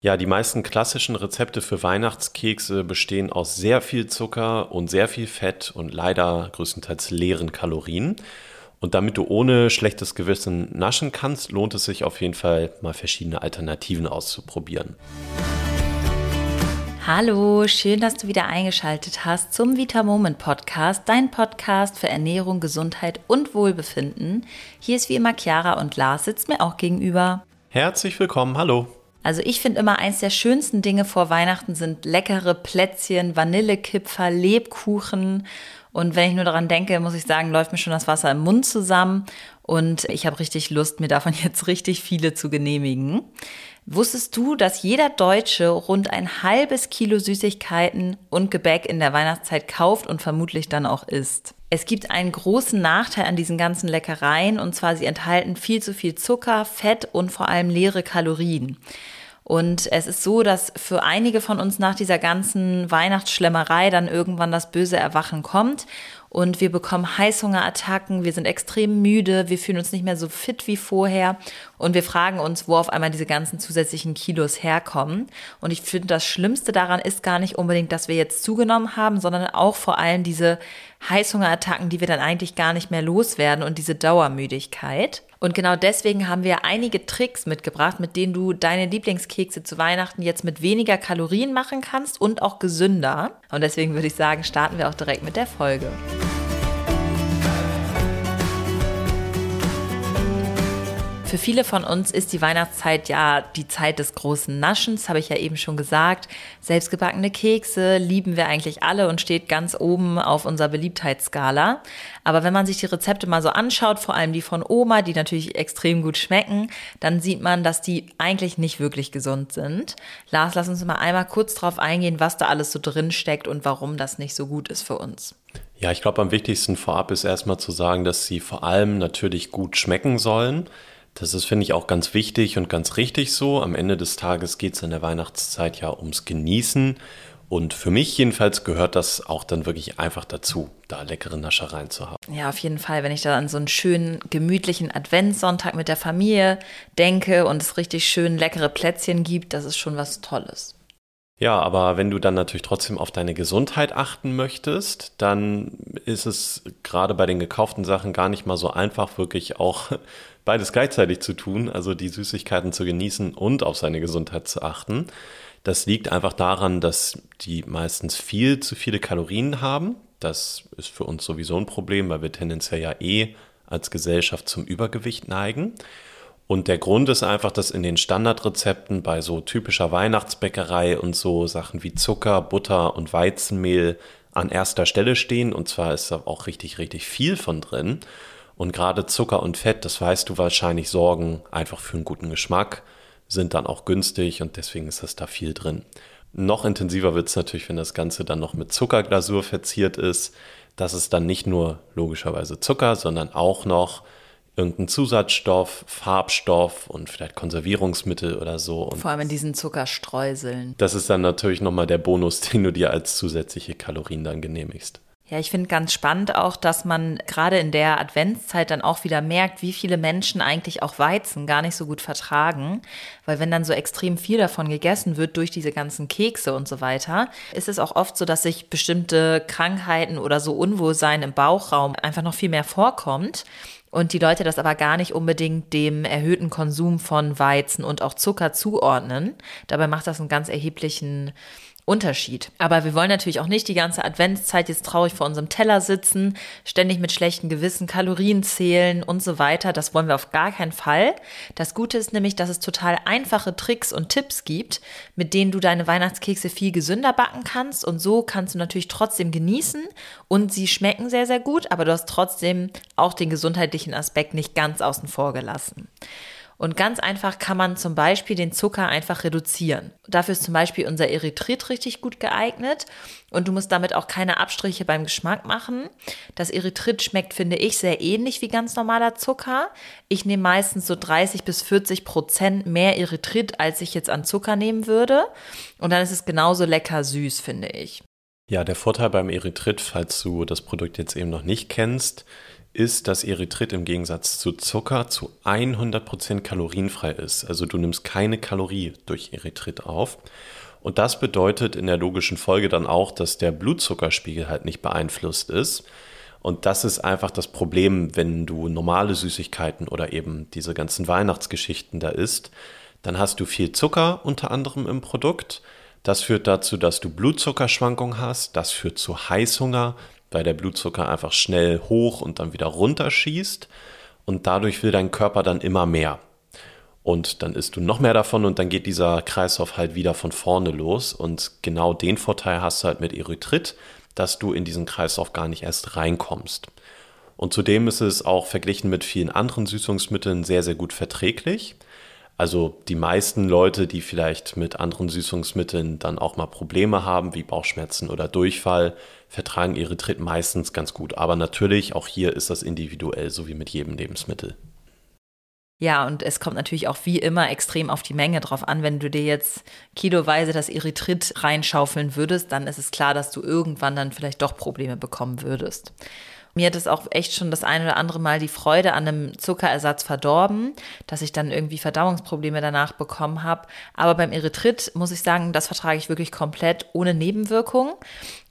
Ja, die meisten klassischen Rezepte für Weihnachtskekse bestehen aus sehr viel Zucker und sehr viel Fett und leider größtenteils leeren Kalorien. Und damit du ohne schlechtes Gewissen naschen kannst, lohnt es sich auf jeden Fall mal verschiedene Alternativen auszuprobieren. Hallo, schön, dass du wieder eingeschaltet hast zum Vita Moment Podcast, dein Podcast für Ernährung, Gesundheit und Wohlbefinden. Hier ist wie immer Chiara und Lars sitzt mir auch gegenüber. Herzlich willkommen, hallo. Also ich finde immer eins der schönsten Dinge vor Weihnachten sind leckere Plätzchen, Vanillekipferl, Lebkuchen. Und wenn ich nur daran denke, muss ich sagen, läuft mir schon das Wasser im Mund zusammen. Und ich habe richtig Lust, mir davon jetzt richtig viele zu genehmigen. Wusstest du, dass jeder Deutsche rund ein halbes Kilo Süßigkeiten und Gebäck in der Weihnachtszeit kauft und vermutlich dann auch isst? Es gibt einen großen Nachteil an diesen ganzen Leckereien und zwar sie enthalten viel zu viel Zucker, Fett und vor allem leere Kalorien. Und es ist so, dass für einige von uns nach dieser ganzen Weihnachtsschlemmerei dann irgendwann das böse Erwachen kommt und wir bekommen Heißhungerattacken, wir sind extrem müde, wir fühlen uns nicht mehr so fit wie vorher und wir fragen uns, wo auf einmal diese ganzen zusätzlichen Kilos herkommen. Und ich finde, das Schlimmste daran ist gar nicht unbedingt, dass wir jetzt zugenommen haben, sondern auch vor allem diese Heißhungerattacken, die wir dann eigentlich gar nicht mehr loswerden und diese Dauermüdigkeit. Und genau deswegen haben wir einige Tricks mitgebracht, mit denen du deine Lieblingskekse zu Weihnachten jetzt mit weniger Kalorien machen kannst und auch gesünder. Und deswegen würde ich sagen, starten wir auch direkt mit der Folge. Für viele von uns ist die Weihnachtszeit ja die Zeit des großen Naschens, habe ich ja eben schon gesagt. Selbstgebackene Kekse lieben wir eigentlich alle und steht ganz oben auf unserer Beliebtheitsskala. Aber wenn man sich die Rezepte mal so anschaut, vor allem die von Oma, die natürlich extrem gut schmecken, dann sieht man, dass die eigentlich nicht wirklich gesund sind. Lars, lass uns mal einmal kurz drauf eingehen, was da alles so drin steckt und warum das nicht so gut ist für uns. Ja, ich glaube, am wichtigsten vorab ist erstmal zu sagen, dass sie vor allem natürlich gut schmecken sollen. Das ist, finde ich, auch ganz wichtig und ganz richtig so. Am Ende des Tages geht es in der Weihnachtszeit ja ums Genießen. Und für mich jedenfalls gehört das auch dann wirklich einfach dazu, da leckere Naschereien zu haben. Ja, auf jeden Fall. Wenn ich da an so einen schönen, gemütlichen Adventssonntag mit der Familie denke und es richtig schön leckere Plätzchen gibt, das ist schon was Tolles. Ja, aber wenn du dann natürlich trotzdem auf deine Gesundheit achten möchtest, dann ist es gerade bei den gekauften Sachen gar nicht mal so einfach, wirklich auch beides gleichzeitig zu tun, also die Süßigkeiten zu genießen und auf seine Gesundheit zu achten. Das liegt einfach daran, dass die meistens viel zu viele Kalorien haben. Das ist für uns sowieso ein Problem, weil wir tendenziell ja eh als Gesellschaft zum Übergewicht neigen. Und der Grund ist einfach, dass in den Standardrezepten bei so typischer Weihnachtsbäckerei und so Sachen wie Zucker, Butter und Weizenmehl an erster Stelle stehen. Und zwar ist da auch richtig, richtig viel von drin. Und gerade Zucker und Fett, das weißt du wahrscheinlich, sorgen einfach für einen guten Geschmack, sind dann auch günstig und deswegen ist das da viel drin. Noch intensiver wird es natürlich, wenn das Ganze dann noch mit Zuckerglasur verziert ist. Das ist dann nicht nur logischerweise Zucker, sondern auch noch irgendein Zusatzstoff, Farbstoff und vielleicht Konservierungsmittel oder so. Und Vor allem in diesen Zuckerstreuseln. Das ist dann natürlich nochmal der Bonus, den du dir als zusätzliche Kalorien dann genehmigst. Ja, ich finde ganz spannend auch, dass man gerade in der Adventszeit dann auch wieder merkt, wie viele Menschen eigentlich auch Weizen gar nicht so gut vertragen. Weil wenn dann so extrem viel davon gegessen wird durch diese ganzen Kekse und so weiter, ist es auch oft so, dass sich bestimmte Krankheiten oder so Unwohlsein im Bauchraum einfach noch viel mehr vorkommt und die Leute das aber gar nicht unbedingt dem erhöhten Konsum von Weizen und auch Zucker zuordnen. Dabei macht das einen ganz erheblichen Unterschied. Aber wir wollen natürlich auch nicht die ganze Adventszeit jetzt traurig vor unserem Teller sitzen, ständig mit schlechtem Gewissen Kalorien zählen und so weiter. Das wollen wir auf gar keinen Fall. Das Gute ist nämlich, dass es total einfache Tricks und Tipps gibt, mit denen du deine Weihnachtskekse viel gesünder backen kannst. Und so kannst du natürlich trotzdem genießen und sie schmecken sehr, sehr gut, aber du hast trotzdem auch den gesundheitlichen Aspekt nicht ganz außen vor gelassen. Und ganz einfach kann man zum Beispiel den Zucker einfach reduzieren. Dafür ist zum Beispiel unser Erythrit richtig gut geeignet und du musst damit auch keine Abstriche beim Geschmack machen. Das Erythrit schmeckt, finde ich, sehr ähnlich wie ganz normaler Zucker. Ich nehme meistens so 30 bis 40 Prozent mehr Erythrit, als ich jetzt an Zucker nehmen würde. Und dann ist es genauso lecker süß, finde ich. Ja, der Vorteil beim Erythrit, falls du das Produkt jetzt eben noch nicht kennst, ist, dass Erythrit im Gegensatz zu Zucker zu 100% kalorienfrei ist. Also du nimmst keine Kalorie durch Erythrit auf. Und das bedeutet in der logischen Folge dann auch, dass der Blutzuckerspiegel halt nicht beeinflusst ist. Und das ist einfach das Problem, wenn du normale Süßigkeiten oder eben diese ganzen Weihnachtsgeschichten da isst. Dann hast du viel Zucker unter anderem im Produkt. Das führt dazu, dass du Blutzuckerschwankungen hast. Das führt zu Heißhunger, weil der Blutzucker einfach schnell hoch und dann wieder runter schießt. Und dadurch will dein Körper dann immer mehr. Und dann isst du noch mehr davon und dann geht dieser Kreislauf halt wieder von vorne los. Und genau den Vorteil hast du halt mit Erythrit, dass du in diesen Kreislauf gar nicht erst reinkommst. Und zudem ist es auch verglichen mit vielen anderen Süßungsmitteln sehr, sehr gut verträglich. Also die meisten Leute, die vielleicht mit anderen Süßungsmitteln dann auch mal Probleme haben, wie Bauchschmerzen oder Durchfall, vertragen Erythrit meistens ganz gut. Aber natürlich, auch hier ist das individuell, so wie mit jedem Lebensmittel. Ja, und es kommt natürlich auch wie immer extrem auf die Menge drauf an. Wenn du dir jetzt kiloweise das Erythrit reinschaufeln würdest, dann ist es klar, dass du irgendwann dann vielleicht doch Probleme bekommen würdest. Mir hat es auch echt schon das eine oder andere Mal die Freude an einem Zuckerersatz verdorben, dass ich dann irgendwie Verdauungsprobleme danach bekommen habe. Aber beim Erythrit muss ich sagen, das vertrage ich wirklich komplett ohne Nebenwirkung.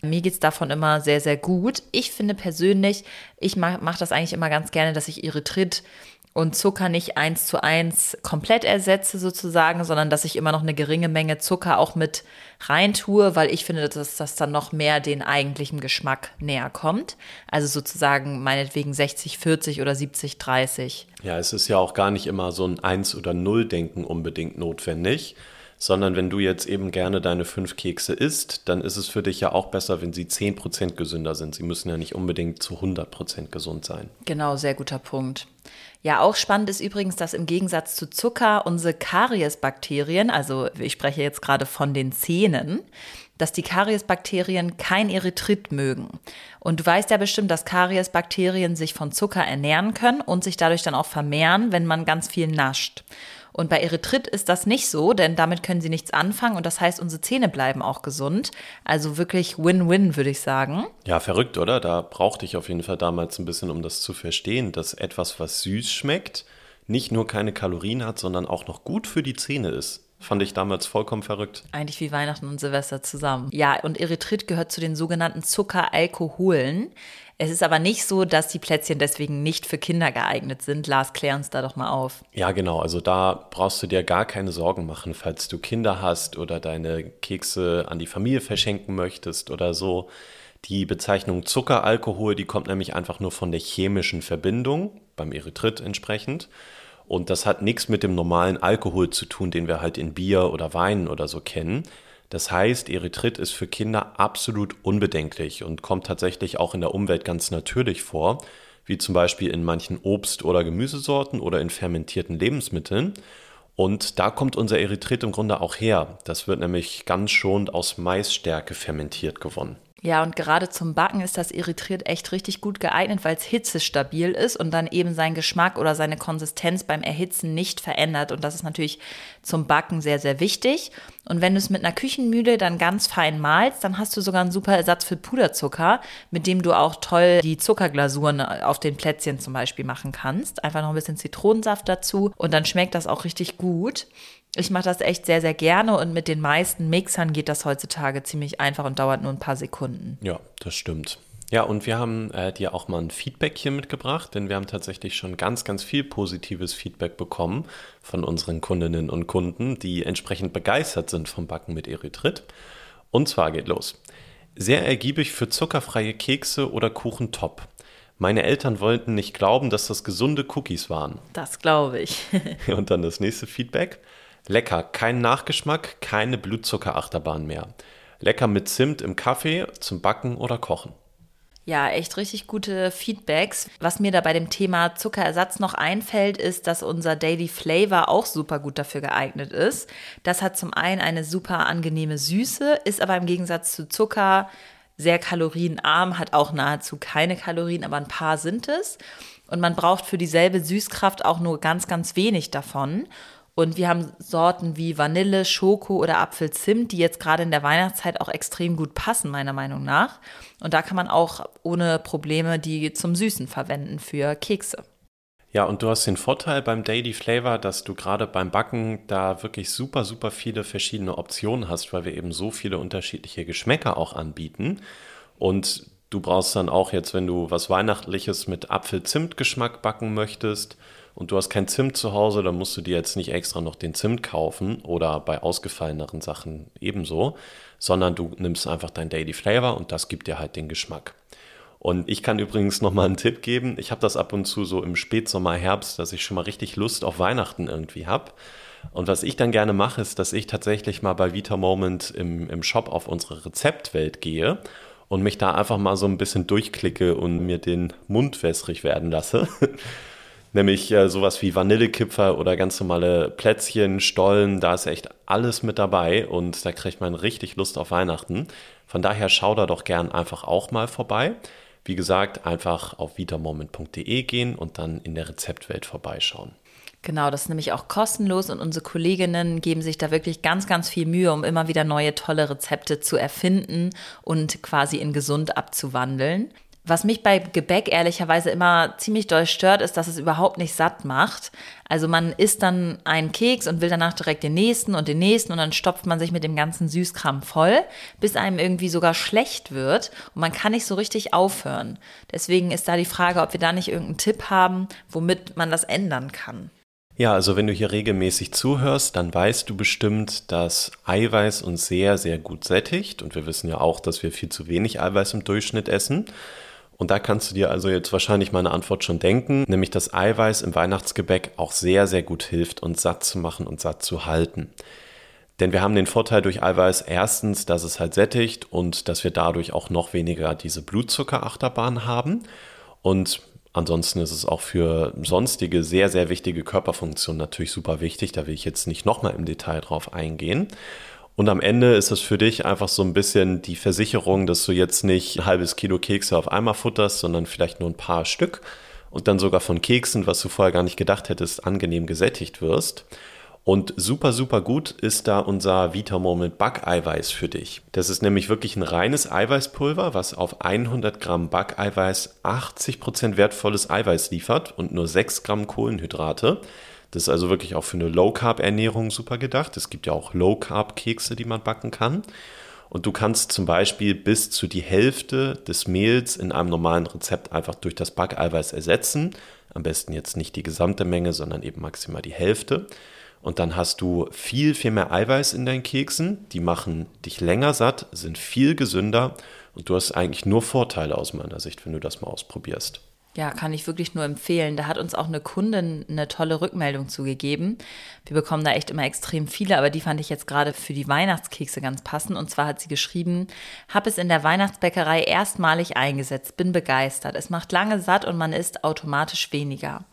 Mir geht es davon immer sehr, sehr gut. Ich finde persönlich, ich mache mach das eigentlich immer ganz gerne, dass ich Erythrit und Zucker nicht eins zu eins komplett ersetze sozusagen, sondern dass ich immer noch eine geringe Menge Zucker auch mit rein tue, weil ich finde, dass das dann noch mehr den eigentlichen Geschmack näher kommt. Also sozusagen meinetwegen 60, 40 oder 70, 30. Ja, es ist ja auch gar nicht immer so ein Eins- oder Null-Denken unbedingt notwendig sondern wenn du jetzt eben gerne deine fünf Kekse isst, dann ist es für dich ja auch besser, wenn sie 10% gesünder sind. Sie müssen ja nicht unbedingt zu 100% gesund sein. Genau, sehr guter Punkt. Ja, auch spannend ist übrigens, dass im Gegensatz zu Zucker unsere Kariesbakterien, also ich spreche jetzt gerade von den Zähnen, dass die Kariesbakterien kein Erythrit mögen. Und du weißt ja bestimmt, dass Kariesbakterien sich von Zucker ernähren können und sich dadurch dann auch vermehren, wenn man ganz viel nascht. Und bei Erythrit ist das nicht so, denn damit können sie nichts anfangen und das heißt, unsere Zähne bleiben auch gesund. Also wirklich Win-Win, würde ich sagen. Ja, verrückt, oder? Da brauchte ich auf jeden Fall damals ein bisschen, um das zu verstehen, dass etwas, was süß schmeckt, nicht nur keine Kalorien hat, sondern auch noch gut für die Zähne ist. Fand ich damals vollkommen verrückt. Eigentlich wie Weihnachten und Silvester zusammen. Ja, und Erythrit gehört zu den sogenannten Zuckeralkoholen. Es ist aber nicht so, dass die Plätzchen deswegen nicht für Kinder geeignet sind. Lars, klär uns da doch mal auf. Ja, genau. Also da brauchst du dir gar keine Sorgen machen, falls du Kinder hast oder deine Kekse an die Familie verschenken möchtest oder so. Die Bezeichnung Zuckeralkohol, die kommt nämlich einfach nur von der chemischen Verbindung, beim Erythrit entsprechend. Und das hat nichts mit dem normalen Alkohol zu tun, den wir halt in Bier oder Wein oder so kennen. Das heißt, Erythrit ist für Kinder absolut unbedenklich und kommt tatsächlich auch in der Umwelt ganz natürlich vor, wie zum Beispiel in manchen Obst- oder Gemüsesorten oder in fermentierten Lebensmitteln. Und da kommt unser Erythrit im Grunde auch her. Das wird nämlich ganz schonend aus Maisstärke fermentiert gewonnen. Ja, und gerade zum Backen ist das Erythrit echt richtig gut geeignet, weil es hitzestabil ist und dann eben seinen Geschmack oder seine Konsistenz beim Erhitzen nicht verändert. Und das ist natürlich zum Backen sehr, sehr wichtig. Und wenn du es mit einer Küchenmühle dann ganz fein malst, dann hast du sogar einen super Ersatz für Puderzucker, mit dem du auch toll die Zuckerglasuren auf den Plätzchen zum Beispiel machen kannst. Einfach noch ein bisschen Zitronensaft dazu und dann schmeckt das auch richtig gut. Ich mache das echt sehr, sehr gerne und mit den meisten Mixern geht das heutzutage ziemlich einfach und dauert nur ein paar Sekunden. Ja, das stimmt. Ja, und wir haben äh, dir auch mal ein Feedback hier mitgebracht, denn wir haben tatsächlich schon ganz, ganz viel positives Feedback bekommen von unseren Kundinnen und Kunden, die entsprechend begeistert sind vom Backen mit Erythrit. Und zwar geht los. Sehr ergiebig für zuckerfreie Kekse oder Kuchen top. Meine Eltern wollten nicht glauben, dass das gesunde Cookies waren. Das glaube ich. und dann das nächste Feedback. Lecker, kein Nachgeschmack, keine Blutzuckerachterbahn mehr. Lecker mit Zimt im Kaffee zum Backen oder Kochen. Ja, echt richtig gute Feedbacks. Was mir da bei dem Thema Zuckerersatz noch einfällt, ist, dass unser Daily Flavor auch super gut dafür geeignet ist. Das hat zum einen eine super angenehme Süße, ist aber im Gegensatz zu Zucker sehr kalorienarm, hat auch nahezu keine Kalorien, aber ein paar sind es. Und man braucht für dieselbe Süßkraft auch nur ganz, ganz wenig davon. Und wir haben Sorten wie Vanille, Schoko oder Apfelzimt, die jetzt gerade in der Weihnachtszeit auch extrem gut passen, meiner Meinung nach. Und da kann man auch ohne Probleme die zum Süßen verwenden für Kekse. Ja, und du hast den Vorteil beim Daily Flavor, dass du gerade beim Backen da wirklich super, super viele verschiedene Optionen hast, weil wir eben so viele unterschiedliche Geschmäcker auch anbieten. Und du brauchst dann auch jetzt, wenn du was Weihnachtliches mit Apfel-Zimt-Geschmack backen möchtest, und du hast kein Zimt zu Hause, dann musst du dir jetzt nicht extra noch den Zimt kaufen oder bei ausgefalleneren Sachen ebenso, sondern du nimmst einfach dein Daily Flavor und das gibt dir halt den Geschmack. Und ich kann übrigens noch mal einen Tipp geben. Ich habe das ab und zu so im Spätsommer, Herbst, dass ich schon mal richtig Lust auf Weihnachten irgendwie habe. Und was ich dann gerne mache, ist, dass ich tatsächlich mal bei Vita Moment im, im Shop auf unsere Rezeptwelt gehe und mich da einfach mal so ein bisschen durchklicke und mir den Mund wässrig werden lasse. Nämlich äh, sowas wie Vanillekipfer oder ganz normale Plätzchen, Stollen, da ist echt alles mit dabei und da kriegt man richtig Lust auf Weihnachten. Von daher schau da doch gern einfach auch mal vorbei. Wie gesagt, einfach auf vitamoment.de gehen und dann in der Rezeptwelt vorbeischauen. Genau, das ist nämlich auch kostenlos und unsere Kolleginnen geben sich da wirklich ganz, ganz viel Mühe, um immer wieder neue tolle Rezepte zu erfinden und quasi in gesund abzuwandeln. Was mich bei Gebäck ehrlicherweise immer ziemlich doll stört, ist, dass es überhaupt nicht satt macht. Also man isst dann einen Keks und will danach direkt den nächsten und den nächsten und dann stopft man sich mit dem ganzen Süßkram voll, bis einem irgendwie sogar schlecht wird und man kann nicht so richtig aufhören. Deswegen ist da die Frage, ob wir da nicht irgendeinen Tipp haben, womit man das ändern kann. Ja, also wenn du hier regelmäßig zuhörst, dann weißt du bestimmt, dass Eiweiß uns sehr, sehr gut sättigt. Und wir wissen ja auch, dass wir viel zu wenig Eiweiß im Durchschnitt essen. Und da kannst du dir also jetzt wahrscheinlich meine Antwort schon denken, nämlich dass Eiweiß im Weihnachtsgebäck auch sehr, sehr gut hilft, uns satt zu machen und satt zu halten. Denn wir haben den Vorteil durch Eiweiß erstens, dass es halt sättigt und dass wir dadurch auch noch weniger diese Blutzuckerachterbahn haben. Und ansonsten ist es auch für sonstige sehr, sehr wichtige Körperfunktionen natürlich super wichtig. Da will ich jetzt nicht nochmal im Detail drauf eingehen. Und am Ende ist es für dich einfach so ein bisschen die Versicherung, dass du jetzt nicht ein halbes Kilo Kekse auf einmal futterst, sondern vielleicht nur ein paar Stück und dann sogar von Keksen, was du vorher gar nicht gedacht hättest, angenehm gesättigt wirst. Und super, super gut ist da unser Vita Moment Backeiweiß für dich. Das ist nämlich wirklich ein reines Eiweißpulver, was auf 100 Gramm Backeiweiß 80 Prozent wertvolles Eiweiß liefert und nur 6 Gramm Kohlenhydrate. Das ist also wirklich auch für eine Low-Carb-Ernährung super gedacht. Es gibt ja auch Low-Carb-Kekse, die man backen kann. Und du kannst zum Beispiel bis zu die Hälfte des Mehls in einem normalen Rezept einfach durch das Backeiweiß ersetzen. Am besten jetzt nicht die gesamte Menge, sondern eben maximal die Hälfte. Und dann hast du viel, viel mehr Eiweiß in deinen Keksen. Die machen dich länger satt, sind viel gesünder und du hast eigentlich nur Vorteile aus meiner Sicht, wenn du das mal ausprobierst. Ja, kann ich wirklich nur empfehlen. Da hat uns auch eine Kundin eine tolle Rückmeldung zugegeben. Wir bekommen da echt immer extrem viele, aber die fand ich jetzt gerade für die Weihnachtskekse ganz passend. Und zwar hat sie geschrieben, habe es in der Weihnachtsbäckerei erstmalig eingesetzt, bin begeistert. Es macht lange satt und man isst automatisch weniger.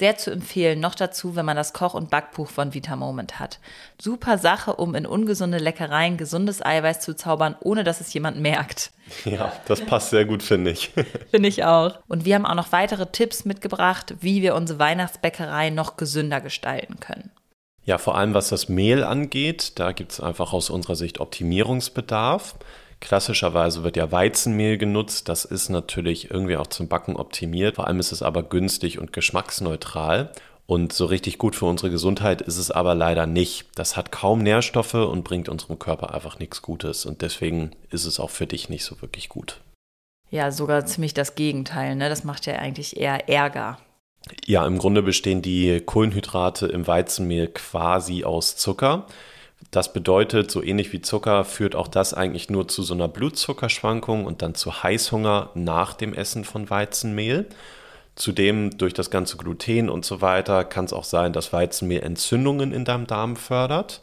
Sehr zu empfehlen, noch dazu, wenn man das Koch- und Backbuch von Vita Moment hat. Super Sache, um in ungesunde Leckereien gesundes Eiweiß zu zaubern, ohne dass es jemand merkt. Ja, das passt sehr gut, finde ich. finde ich auch. Und wir haben auch noch weitere Tipps mitgebracht, wie wir unsere Weihnachtsbäckerei noch gesünder gestalten können. Ja, vor allem was das Mehl angeht, da gibt es einfach aus unserer Sicht Optimierungsbedarf. Klassischerweise wird ja Weizenmehl genutzt. Das ist natürlich irgendwie auch zum Backen optimiert. Vor allem ist es aber günstig und geschmacksneutral. Und so richtig gut für unsere Gesundheit ist es aber leider nicht. Das hat kaum Nährstoffe und bringt unserem Körper einfach nichts Gutes. Und deswegen ist es auch für dich nicht so wirklich gut. Ja, sogar ziemlich das Gegenteil. Ne? Das macht ja eigentlich eher Ärger. Ja, im Grunde bestehen die Kohlenhydrate im Weizenmehl quasi aus Zucker. Das bedeutet, so ähnlich wie Zucker führt auch das eigentlich nur zu so einer Blutzuckerschwankung und dann zu Heißhunger nach dem Essen von Weizenmehl. Zudem durch das ganze Gluten und so weiter kann es auch sein, dass Weizenmehl Entzündungen in deinem Darm fördert.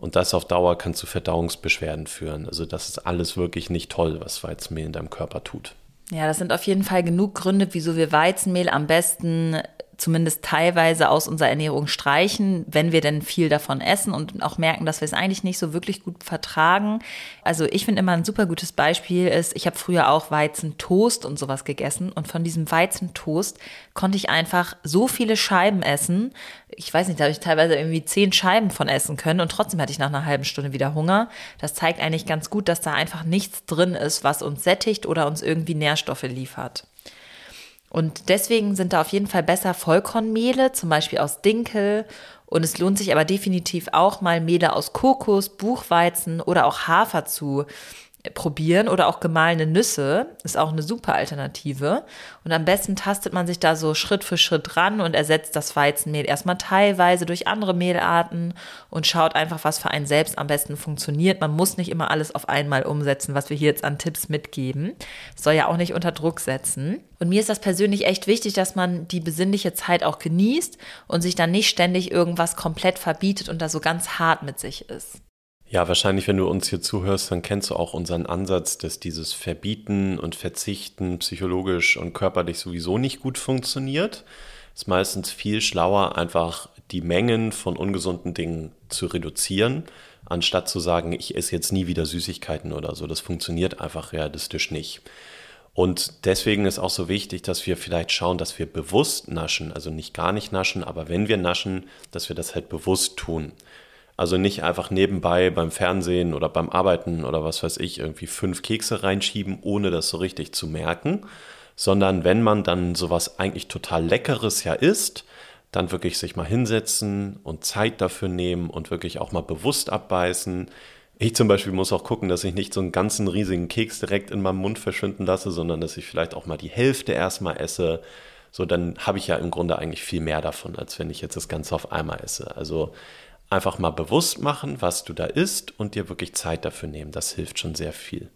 Und das auf Dauer kann zu Verdauungsbeschwerden führen. Also das ist alles wirklich nicht toll, was Weizenmehl in deinem Körper tut. Ja, das sind auf jeden Fall genug Gründe, wieso wir Weizenmehl am besten zumindest teilweise aus unserer Ernährung streichen, wenn wir denn viel davon essen und auch merken, dass wir es eigentlich nicht so wirklich gut vertragen. Also ich finde immer ein super gutes Beispiel ist, ich habe früher auch Weizentoast und sowas gegessen und von diesem Weizentoast konnte ich einfach so viele Scheiben essen. Ich weiß nicht, da habe ich teilweise irgendwie zehn Scheiben von essen können und trotzdem hatte ich nach einer halben Stunde wieder Hunger. Das zeigt eigentlich ganz gut, dass da einfach nichts drin ist, was uns sättigt oder uns irgendwie Nährstoffe liefert. Und deswegen sind da auf jeden Fall besser Vollkornmehle, zum Beispiel aus Dinkel. Und es lohnt sich aber definitiv auch mal Mehle aus Kokos, Buchweizen oder auch Hafer zu probieren oder auch gemahlene Nüsse ist auch eine super Alternative. Und am besten tastet man sich da so Schritt für Schritt ran und ersetzt das Weizenmehl erstmal teilweise durch andere Mehlarten und schaut einfach, was für einen selbst am besten funktioniert. Man muss nicht immer alles auf einmal umsetzen, was wir hier jetzt an Tipps mitgeben. Es soll ja auch nicht unter Druck setzen. Und mir ist das persönlich echt wichtig, dass man die besinnliche Zeit auch genießt und sich dann nicht ständig irgendwas komplett verbietet und da so ganz hart mit sich ist. Ja, wahrscheinlich, wenn du uns hier zuhörst, dann kennst du auch unseren Ansatz, dass dieses Verbieten und Verzichten psychologisch und körperlich sowieso nicht gut funktioniert. Es ist meistens viel schlauer, einfach die Mengen von ungesunden Dingen zu reduzieren, anstatt zu sagen, ich esse jetzt nie wieder Süßigkeiten oder so. Das funktioniert einfach realistisch nicht. Und deswegen ist auch so wichtig, dass wir vielleicht schauen, dass wir bewusst naschen, also nicht gar nicht naschen, aber wenn wir naschen, dass wir das halt bewusst tun. Also nicht einfach nebenbei beim Fernsehen oder beim Arbeiten oder was weiß ich irgendwie fünf Kekse reinschieben, ohne das so richtig zu merken, sondern wenn man dann sowas eigentlich total Leckeres ja isst, dann wirklich sich mal hinsetzen und Zeit dafür nehmen und wirklich auch mal bewusst abbeißen. Ich zum Beispiel muss auch gucken, dass ich nicht so einen ganzen riesigen Keks direkt in meinem Mund verschwinden lasse, sondern dass ich vielleicht auch mal die Hälfte erstmal esse. So, dann habe ich ja im Grunde eigentlich viel mehr davon, als wenn ich jetzt das Ganze auf einmal esse. Also einfach mal bewusst machen, was du da isst und dir wirklich Zeit dafür nehmen. Das hilft schon sehr viel.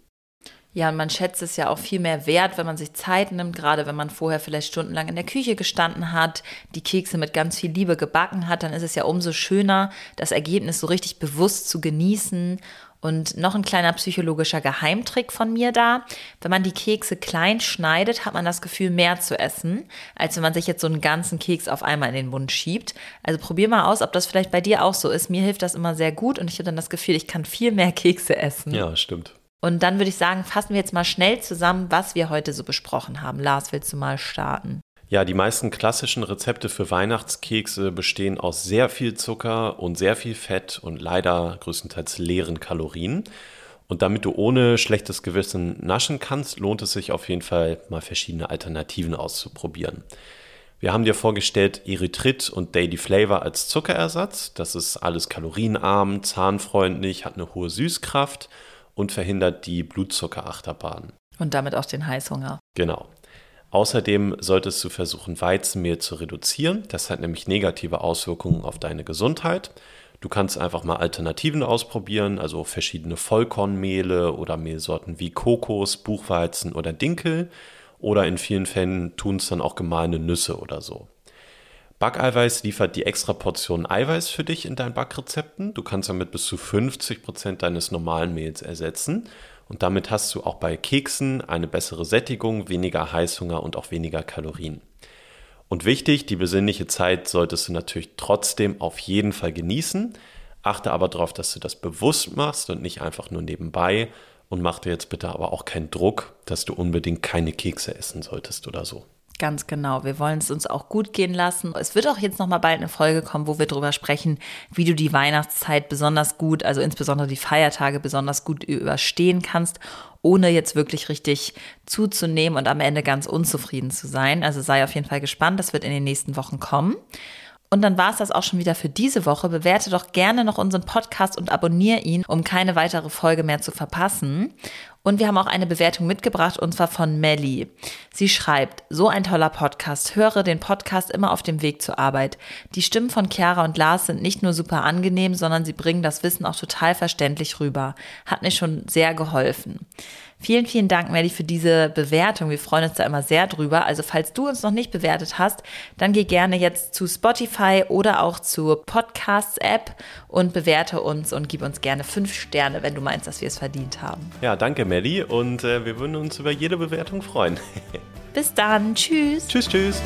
Ja, und man schätzt es ja auch viel mehr wert, wenn man sich Zeit nimmt, gerade wenn man vorher vielleicht stundenlang in der Küche gestanden hat, die Kekse mit ganz viel Liebe gebacken hat, dann ist es ja umso schöner, das Ergebnis so richtig bewusst zu genießen und noch ein kleiner psychologischer Geheimtrick von mir da. Wenn man die Kekse klein schneidet, hat man das Gefühl, mehr zu essen, als wenn man sich jetzt so einen ganzen Keks auf einmal in den Mund schiebt. Also probier mal aus, ob das vielleicht bei dir auch so ist. Mir hilft das immer sehr gut und ich habe dann das Gefühl, ich kann viel mehr Kekse essen. Ja, stimmt. Und dann würde ich sagen, fassen wir jetzt mal schnell zusammen, was wir heute so besprochen haben. Lars, willst du mal starten? Ja, die meisten klassischen Rezepte für Weihnachtskekse bestehen aus sehr viel Zucker und sehr viel Fett und leider größtenteils leeren Kalorien. Und damit du ohne schlechtes Gewissen naschen kannst, lohnt es sich auf jeden Fall mal verschiedene Alternativen auszuprobieren. Wir haben dir vorgestellt Erythrit und Daily Flavor als Zuckerersatz. Das ist alles kalorienarm, zahnfreundlich, hat eine hohe Süßkraft und verhindert die Blutzuckerachterbahn. Und damit auch den Heißhunger. Genau. Außerdem solltest du versuchen, Weizenmehl zu reduzieren. Das hat nämlich negative Auswirkungen auf deine Gesundheit. Du kannst einfach mal Alternativen ausprobieren, also verschiedene Vollkornmehle oder Mehlsorten wie Kokos, Buchweizen oder Dinkel. Oder in vielen Fällen tun es dann auch gemahlene Nüsse oder so. Backeiweiß liefert die extra Portion Eiweiß für dich in deinen Backrezepten. Du kannst damit bis zu 50 Prozent deines normalen Mehls ersetzen. Und damit hast du auch bei Keksen eine bessere Sättigung, weniger Heißhunger und auch weniger Kalorien. Und wichtig, die besinnliche Zeit solltest du natürlich trotzdem auf jeden Fall genießen. Achte aber darauf, dass du das bewusst machst und nicht einfach nur nebenbei. Und mach dir jetzt bitte aber auch keinen Druck, dass du unbedingt keine Kekse essen solltest oder so. Ganz genau. Wir wollen es uns auch gut gehen lassen. Es wird auch jetzt noch mal bald eine Folge kommen, wo wir darüber sprechen, wie du die Weihnachtszeit besonders gut, also insbesondere die Feiertage besonders gut überstehen kannst, ohne jetzt wirklich richtig zuzunehmen und am Ende ganz unzufrieden zu sein. Also sei auf jeden Fall gespannt. Das wird in den nächsten Wochen kommen. Und dann war es das auch schon wieder für diese Woche. Bewerte doch gerne noch unseren Podcast und abonniere ihn, um keine weitere Folge mehr zu verpassen. Und wir haben auch eine Bewertung mitgebracht, und zwar von Melly. Sie schreibt, so ein toller Podcast. Höre den Podcast immer auf dem Weg zur Arbeit. Die Stimmen von Chiara und Lars sind nicht nur super angenehm, sondern sie bringen das Wissen auch total verständlich rüber. Hat mir schon sehr geholfen. Vielen, vielen Dank, Melly, für diese Bewertung. Wir freuen uns da immer sehr drüber. Also, falls du uns noch nicht bewertet hast, dann geh gerne jetzt zu Spotify oder auch zur Podcasts-App und bewerte uns und gib uns gerne fünf Sterne, wenn du meinst, dass wir es verdient haben. Ja, danke, Melly. Und äh, wir würden uns über jede Bewertung freuen. Bis dann. Tschüss. Tschüss, tschüss.